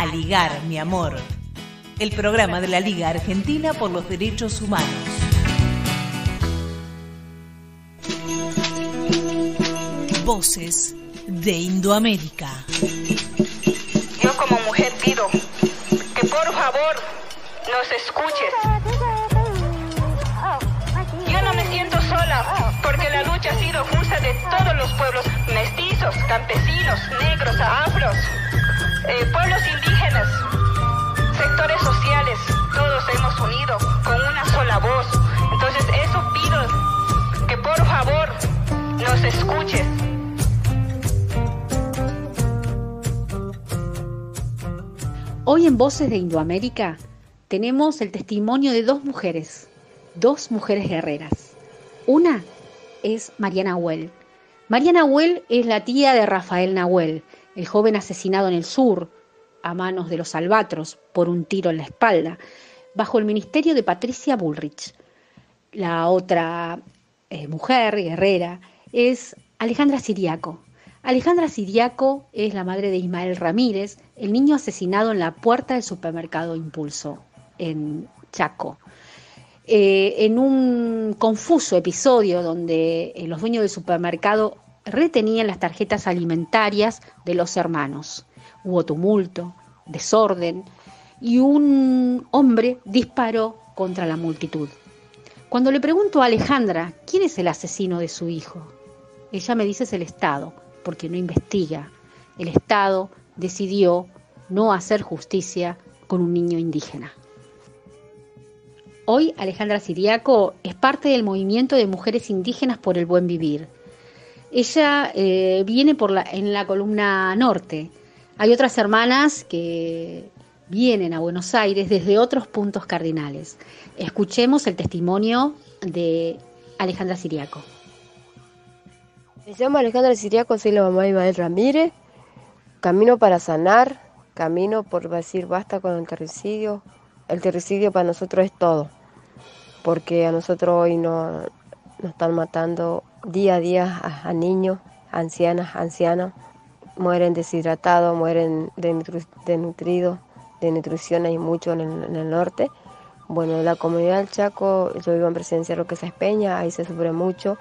A Ligar, mi amor. El programa de la Liga Argentina por los Derechos Humanos. Voces de Indoamérica. Yo como mujer pido que por favor nos escuches. Yo no me siento sola porque la lucha ha sido justa de todos los pueblos, mestizos, campesinos, negros, afros, En Voces de Indoamérica tenemos el testimonio de dos mujeres, dos mujeres guerreras. Una es Mariana Nahuel. Mariana Nahuel es la tía de Rafael Nahuel, el joven asesinado en el sur a manos de los albatros por un tiro en la espalda, bajo el ministerio de Patricia Bullrich. La otra eh, mujer guerrera es Alejandra Siriaco. Alejandra Siriaco es la madre de Ismael Ramírez, el niño asesinado en la puerta del supermercado Impulso, en Chaco. Eh, en un confuso episodio donde eh, los dueños del supermercado retenían las tarjetas alimentarias de los hermanos. Hubo tumulto, desorden y un hombre disparó contra la multitud. Cuando le pregunto a Alejandra quién es el asesino de su hijo, ella me dice es el Estado, porque no investiga. El Estado decidió no hacer justicia con un niño indígena. Hoy Alejandra Siriaco es parte del movimiento de mujeres indígenas por el buen vivir. Ella eh, viene por la, en la columna norte. Hay otras hermanas que vienen a Buenos Aires desde otros puntos cardinales. Escuchemos el testimonio de Alejandra Siriaco. Me llamo Alejandra Siriaco, soy la mamá de Ismael Ramírez. Camino para sanar, camino por decir basta con el terricidio. El terricidio para nosotros es todo, porque a nosotros hoy no, nos están matando día a día a, niños, ancianas, ancianos. Mueren deshidratados, mueren desnutridos, de nutrición hay mucho en el, norte. Bueno, en la comunidad del Chaco, yo vivo en Presidencia Roque Peña, ahí se sufre mucho.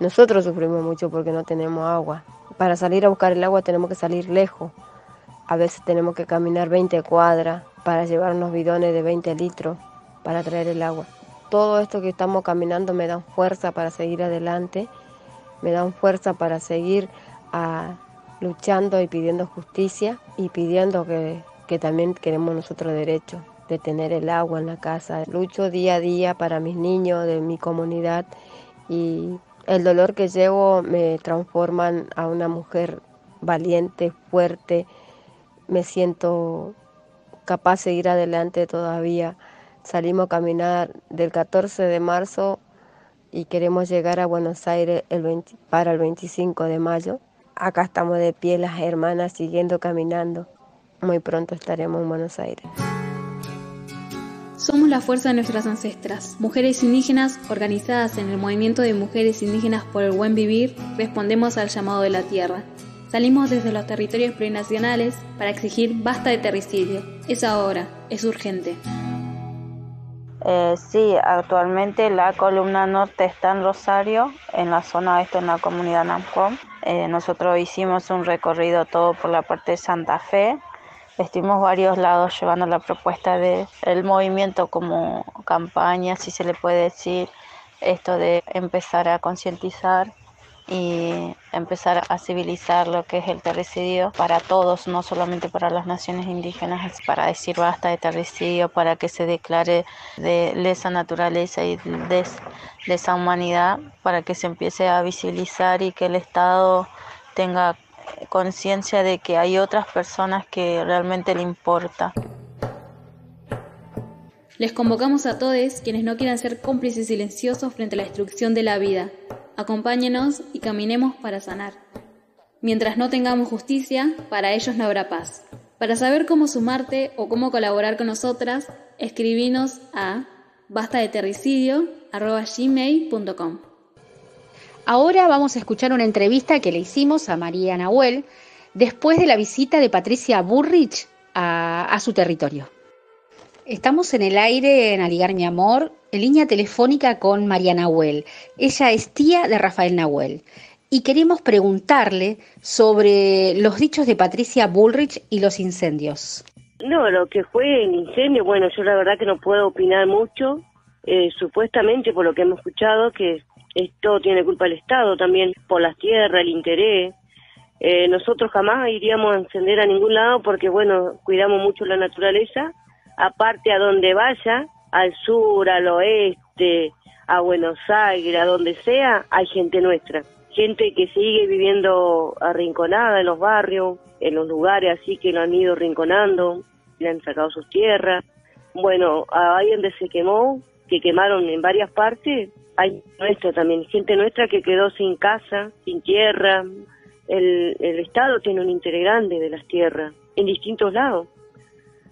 Nosotros sufrimos mucho porque no tenemos agua. Para salir a buscar el agua tenemos que salir lejos. A veces tenemos que caminar 20 cuadras para llevar unos bidones de 20 litros para traer el agua. Todo esto que estamos caminando me da fuerza para seguir adelante, me da fuerza para seguir ah, luchando y pidiendo justicia y pidiendo que, que también queremos nosotros derechos de tener el agua en la casa. Lucho día a día para mis niños de mi comunidad y el dolor que llevo me transforma a una mujer valiente, fuerte. Me siento capaz de seguir adelante todavía. Salimos a caminar del 14 de marzo y queremos llegar a Buenos Aires para el 25 de mayo. Acá estamos de pie las hermanas siguiendo caminando. Muy pronto estaremos en Buenos Aires. Somos la fuerza de nuestras ancestras, mujeres indígenas organizadas en el movimiento de mujeres indígenas por el buen vivir, respondemos al llamado de la tierra. Salimos desde los territorios plurinacionales para exigir basta de terricidio. Es ahora, es urgente. Eh, sí, actualmente la columna norte está en Rosario, en la zona oeste, en la comunidad Nampcom. Eh, nosotros hicimos un recorrido todo por la parte de Santa Fe, Estuvimos varios lados llevando la propuesta del el movimiento como campaña, si se le puede decir, esto de empezar a concientizar y empezar a civilizar lo que es el terricidio para todos, no solamente para las naciones indígenas, para decir basta de terricidio, para que se declare de lesa naturaleza y de lesa humanidad, para que se empiece a visibilizar y que el Estado tenga conciencia de que hay otras personas que realmente le importa. Les convocamos a todos quienes no quieran ser cómplices silenciosos frente a la destrucción de la vida. Acompáñenos y caminemos para sanar. Mientras no tengamos justicia, para ellos no habrá paz. Para saber cómo sumarte o cómo colaborar con nosotras, escribinos a bastadeterricidio.com. Ahora vamos a escuchar una entrevista que le hicimos a María Nahuel después de la visita de Patricia Burrich a, su territorio. Estamos en el aire en Aligar Mi Amor, en línea telefónica con María Nahuel. Ella es tía de Rafael Nahuel. Y queremos preguntarle sobre los dichos de Patricia Bullrich y los incendios. No, lo que fue el incendio, bueno, yo la verdad que no puedo opinar mucho. Eh, supuestamente, por lo que hemos escuchado, que esto tiene culpa el Estado también, por las tierras, el interés. Eh, nosotros jamás iríamos a encender a ningún lado porque, bueno, cuidamos mucho la naturaleza. Aparte, a donde vaya, al sur, al oeste, a Buenos Aires, a donde sea, hay gente nuestra. Gente que sigue viviendo arrinconada en los barrios, en los lugares así que lo han ido rinconando, le han sacado sus tierras. Bueno, ahí donde se quemó, que quemaron en varias partes, hay nuestra también, gente nuestra que quedó sin casa, sin tierra, el, Estado tiene un interés grande de las tierras en distintos lados.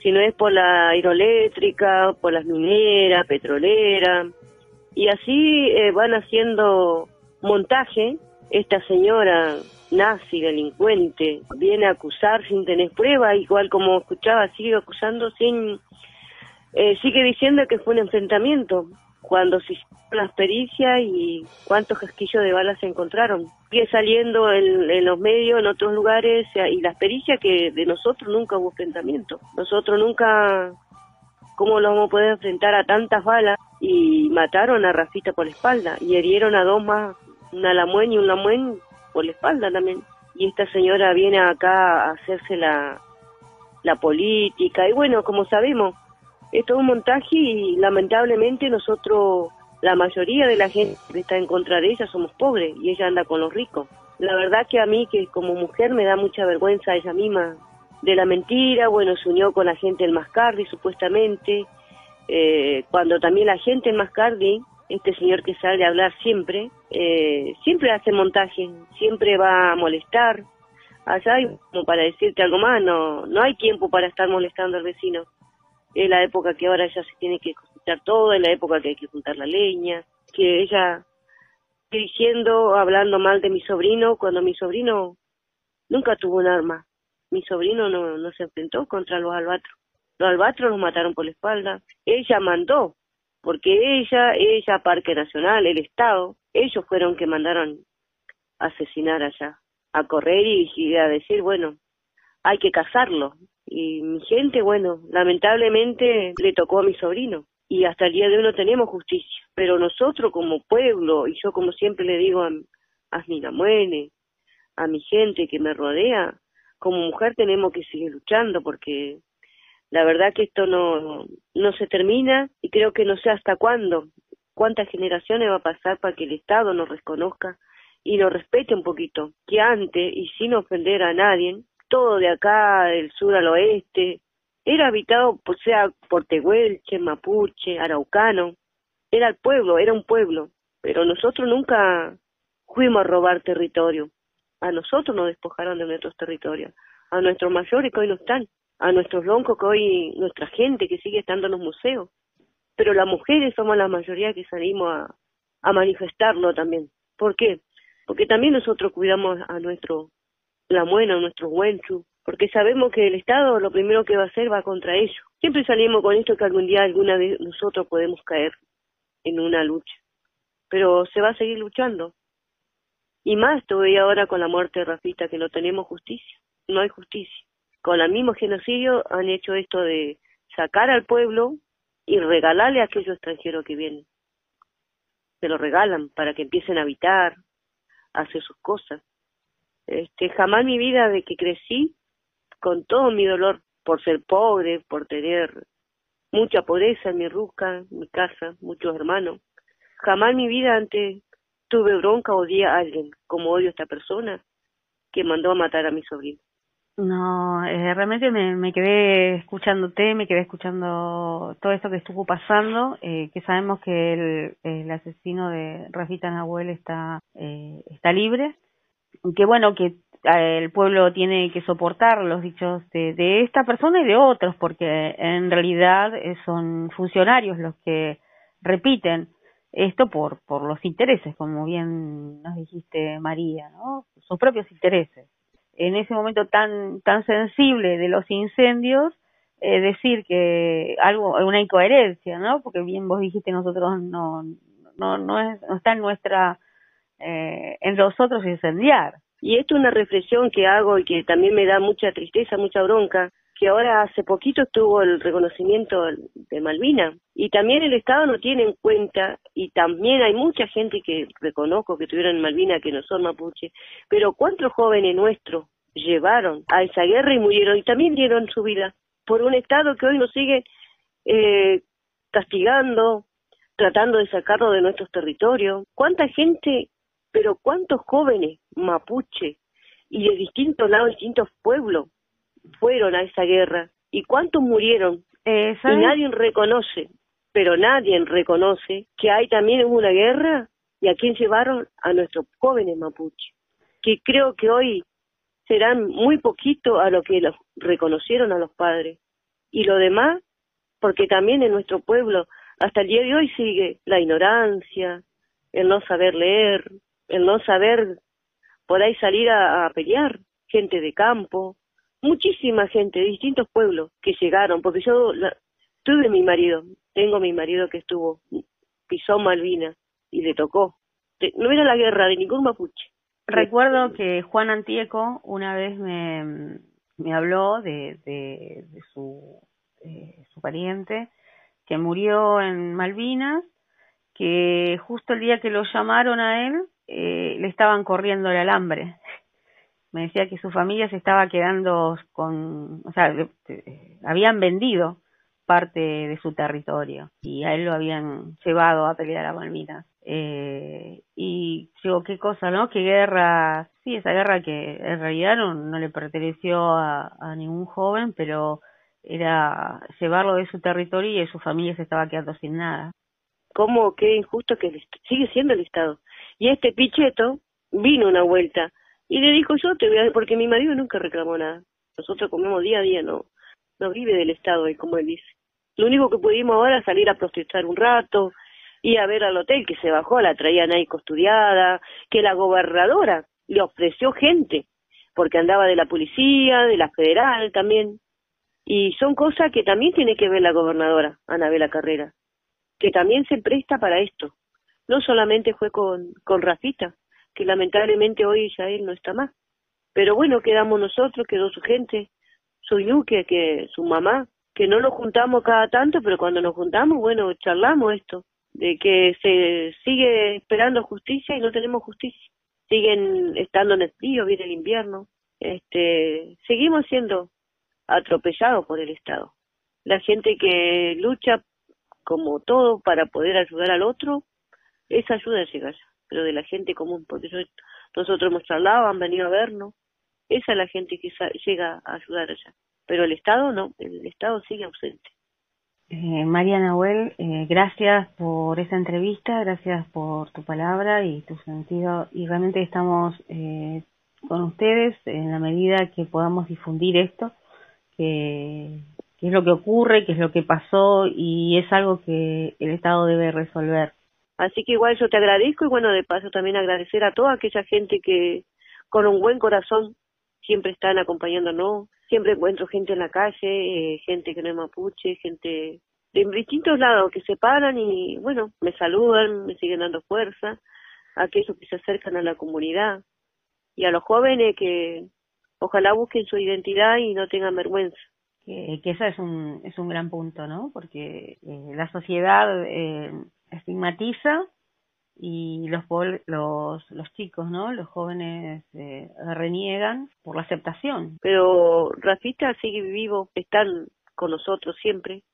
Si no es por la hidroeléctrica, por las mineras, petroleras, y así eh, van haciendo montaje. Esta señora nazi, delincuente, viene a acusar sin tener prueba, igual como escuchaba, sigue acusando sin... Eh, sigue diciendo que fue un enfrentamiento cuando se hicieron las pericias y cuántos casquillos de balas se encontraron. Sigue saliendo en, los medios, en otros lugares, y las pericias que de nosotros nunca hubo enfrentamiento. Nosotros nunca, ¿cómo lo vamos a poder enfrentar a tantas balas? Y mataron a Rafita por la espalda y herieron a dos más, una Lamuen y un Lamuen por la espalda también. Y esta señora viene acá a hacerse la, la política y bueno, como sabemos, es un montaje y lamentablemente nosotros, la mayoría de la gente que está en contra de ella somos pobres y ella anda con los ricos. La verdad que a mí, que como mujer, me da mucha vergüenza ella misma de la mentira, bueno, se unió con la gente del Mascardi supuestamente, eh, cuando también la gente del Mascardi, este señor que sale a hablar siempre, eh, siempre hace montaje, siempre va a molestar. Allá como para decirte algo más, no, no hay tiempo para estar molestando al vecino es la época que ahora ya se tiene que cosechar todo, es la época que hay que juntar la leña, que ella diciendo, hablando mal de mi sobrino, cuando mi sobrino nunca tuvo un arma, mi sobrino no, no se enfrentó contra los albatros, los albatros los mataron por la espalda, ella mandó, porque ella, ella, Parque Nacional, el Estado, ellos fueron que mandaron asesinar allá, a correr y a decir, bueno, hay que cazarlo, y mi gente, bueno, lamentablemente le tocó a mi sobrino y hasta el día de hoy no tenemos justicia. Pero nosotros como pueblo, y yo como siempre le digo a, a a mi gente que me rodea, como mujer tenemos que seguir luchando porque la verdad que esto no, no se termina y creo que no sé hasta cuándo, cuántas generaciones va a pasar para que el Estado nos reconozca y nos respete un poquito, que antes, y sin ofender a nadie, todo de acá, del sur al oeste, era habitado, por sea por Tehuelche, Mapuche, Araucano, era el pueblo, era un pueblo, pero nosotros nunca fuimos a robar territorio, a nosotros nos despojaron de nuestros territorios, a nuestros mayores que hoy no están, a nuestros loncos que hoy, nuestra gente que sigue estando en los museos, pero las mujeres somos la mayoría que salimos a, a manifestarlo también. ¿Por qué? Porque también nosotros cuidamos a nuestro la muena, nuestros huenchus, porque sabemos que el Estado lo primero que va a hacer va contra ellos. Siempre salimos con esto que algún día alguna de nosotros podemos caer en una lucha, pero se va a seguir luchando. Y más todavía ahora con la muerte de Rafita, que no tenemos justicia, no hay justicia. Con el mismo genocidio han hecho esto de sacar al pueblo y regalarle a aquellos extranjeros que vienen. Se lo regalan para que empiecen a habitar, a hacer sus cosas. Este, jamás mi vida de que crecí con todo mi dolor por ser pobre, por tener mucha pobreza en mi ruca, mi casa, muchos hermanos. Jamás en mi vida antes tuve bronca o odié a alguien como odio a esta persona que mandó a matar a mi sobrino. No, eh, realmente me, me, quedé escuchándote, me quedé escuchando todo esto que estuvo pasando, eh, que sabemos que el, el asesino de Rafita Nahuel está, eh, está libre, que bueno, que eh, el pueblo tiene que soportar los dichos de, de esta persona y de otros, porque en realidad eh, son funcionarios los que repiten esto por, por los intereses, como bien nos dijiste María, ¿no? Sus propios intereses. en ese momento tan tan sensible de los incendios eh, decir que algo una incoherencia no porque bien vos dijiste nosotros no no no, es, no está en nuestra eh, en nosotros incendiar y esto es una reflexión que hago y que también me da mucha tristeza mucha bronca que ahora hace poquito estuvo el reconocimiento de Malvina y también el Estado no tiene en cuenta y también hay mucha gente que reconozco que tuvieron en Malvina que no son mapuche, pero cuántos jóvenes nuestros llevaron a esa guerra y murieron y también dieron su vida por un Estado que hoy nos sigue eh, castigando, tratando de sacarlo de nuestros territorios. ¿Cuánta gente, pero cuántos jóvenes mapuche y de distintos lados, distintos pueblos fueron a esa guerra y cuántos murieron. Y nadie reconoce, pero nadie reconoce que hay también una guerra y a quién llevaron a nuestros jóvenes mapuche, que creo que hoy serán muy poquito a lo que los reconocieron a los padres. Y lo demás porque también en nuestro pueblo hasta el día de hoy sigue la ignorancia, el no saber leer, el no saber por ahí salir a pelear, gente de campo, muchísima gente de distintos pueblos que llegaron, porque yo tuve mi marido, tengo mi marido que estuvo, pisó Malvinas y le tocó. No era la guerra de ningún mapuche. Recuerdo que Juan Antieco una vez me, me habló de, de, su, su pariente que murió en Malvinas, que justo el día que lo llamaron a él, eh, le estaban corriendo el alambre me decía que su familia se estaba quedando con, o sea, habían vendido parte de su territorio y a él lo habían llevado a pelear a Malvinas. Eh, y digo, qué cosa, ¿no? Qué guerra, sí, esa guerra que en realidad no, le perteneció a, a, ningún joven, pero era llevarlo de su territorio y su familia se estaba quedando sin nada. ¿Cómo qué injusto que sigue siendo el Estado? Y este picheto vino una vuelta y le dijo, yo te voy a... porque mi marido nunca reclamó nada. Nosotros comemos día a día, no, no vive del Estado, como él dice. Lo único que pudimos ahora es salir a protestar un rato, y a ver al hotel que se bajó, la traían ahí custodiada, que la gobernadora le ofreció gente, porque andaba de la policía, de la federal también. Y son cosas que también tiene que ver la gobernadora, Anabela Carrera, que también se presta para esto. No solamente fue con, con Rafita, que lamentablemente hoy él no está más. Pero bueno, quedamos nosotros, quedó su gente, su yuque, que su mamá, que no nos juntamos cada tanto, pero cuando nos juntamos, bueno, charlamos esto, de que se sigue esperando justicia y no tenemos justicia. Siguen estando en el frío, viene el invierno. Este, seguimos siendo atropellados por el Estado. La gente que lucha como todo para poder ayudar al otro, esa ayuda llega allá pero de la gente común, porque nosotros hemos charlado, han venido a vernos, esa es la gente que llega a ayudar allá, pero el Estado no, el Estado sigue ausente. Eh, María Nahuel, eh, gracias por esta entrevista, gracias por tu palabra y tu sentido, y realmente estamos eh, con ustedes en la medida que podamos difundir esto, que es lo que ocurre, que es lo que pasó y es algo que el Estado debe resolver. Así que igual yo te agradezco y bueno, de paso también agradecer a toda aquella gente que con un buen corazón siempre están acompañándonos. Siempre encuentro gente en la calle, eh, gente que no es mapuche, gente de distintos lados que se paran y bueno, me saludan, me siguen dando fuerza. Aquellos que se acercan a la comunidad y a los jóvenes que ojalá busquen su identidad y no tengan vergüenza. que ese es un, es un gran punto, ¿no? Porque eh, la sociedad eh, estigmatiza y los, los, los chicos, ¿no? Los jóvenes eh, reniegan por la aceptación. Pero Rafita sigue vivo, están con nosotros siempre.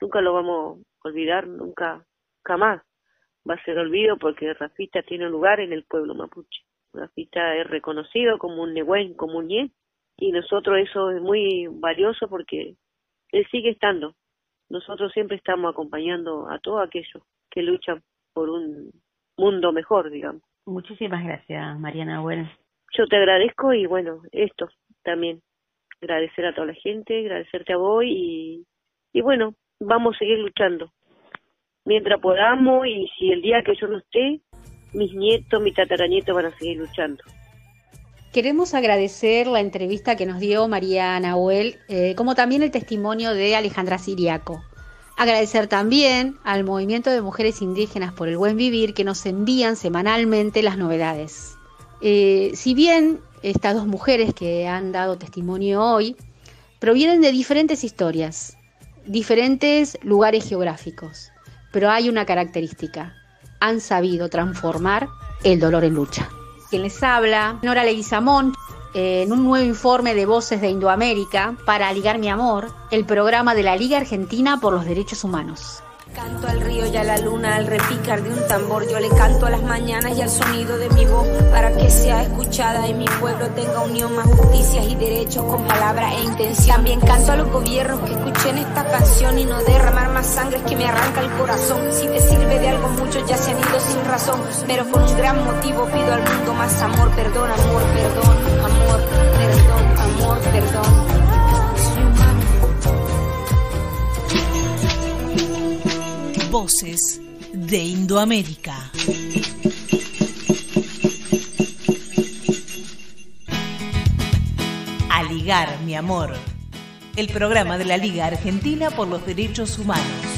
Nunca lo vamos a olvidar, nunca, jamás va a ser olvido porque Rafita tiene un lugar en el pueblo mapuche. Rafita es reconocido como un negüen, como un ñe, y nosotros eso es muy valioso porque él sigue estando. Nosotros siempre estamos acompañando a todos aquellos que luchan por un mundo mejor, digamos. Muchísimas gracias, Mariana Bueno. Yo te agradezco y bueno, esto también. Agradecer a toda la gente, agradecerte a vos y, y bueno, vamos a seguir luchando. Mientras podamos y si el día que yo no esté, mis nietos, mi tataranietos van a seguir luchando. Queremos agradecer la entrevista que nos dio María Nahuel, eh, como también el testimonio de Alejandra Siriaco. Agradecer también al Movimiento de Mujeres Indígenas por el Buen Vivir que nos envían semanalmente las novedades. Eh, si bien estas dos mujeres que han dado testimonio hoy provienen de diferentes historias, diferentes lugares geográficos, pero hay una característica, han sabido transformar el dolor en lucha. Quien les habla, Nora Leguizamón, en un nuevo informe de Voces de Indoamérica para Ligar mi Amor, el programa de la Liga Argentina por los Derechos Humanos. Canto al río y a la luna al repicar de un tambor. Yo le canto a las mañanas y al sonido de mi voz para que sea escuchada y mi pueblo tenga unión, más justicias y derechos con palabra e intención. También canto a los gobiernos que escuchen esta canción y no derramar más sangre que me arranca el corazón. Si te sirve de algo, muchos ya se han ido sin razón, pero por un gran motivo pido al mundo más amor, perdón, amor, perdón, Voces de Indoamérica. A ligar, mi amor. El programa de la Liga Argentina por los Derechos Humanos.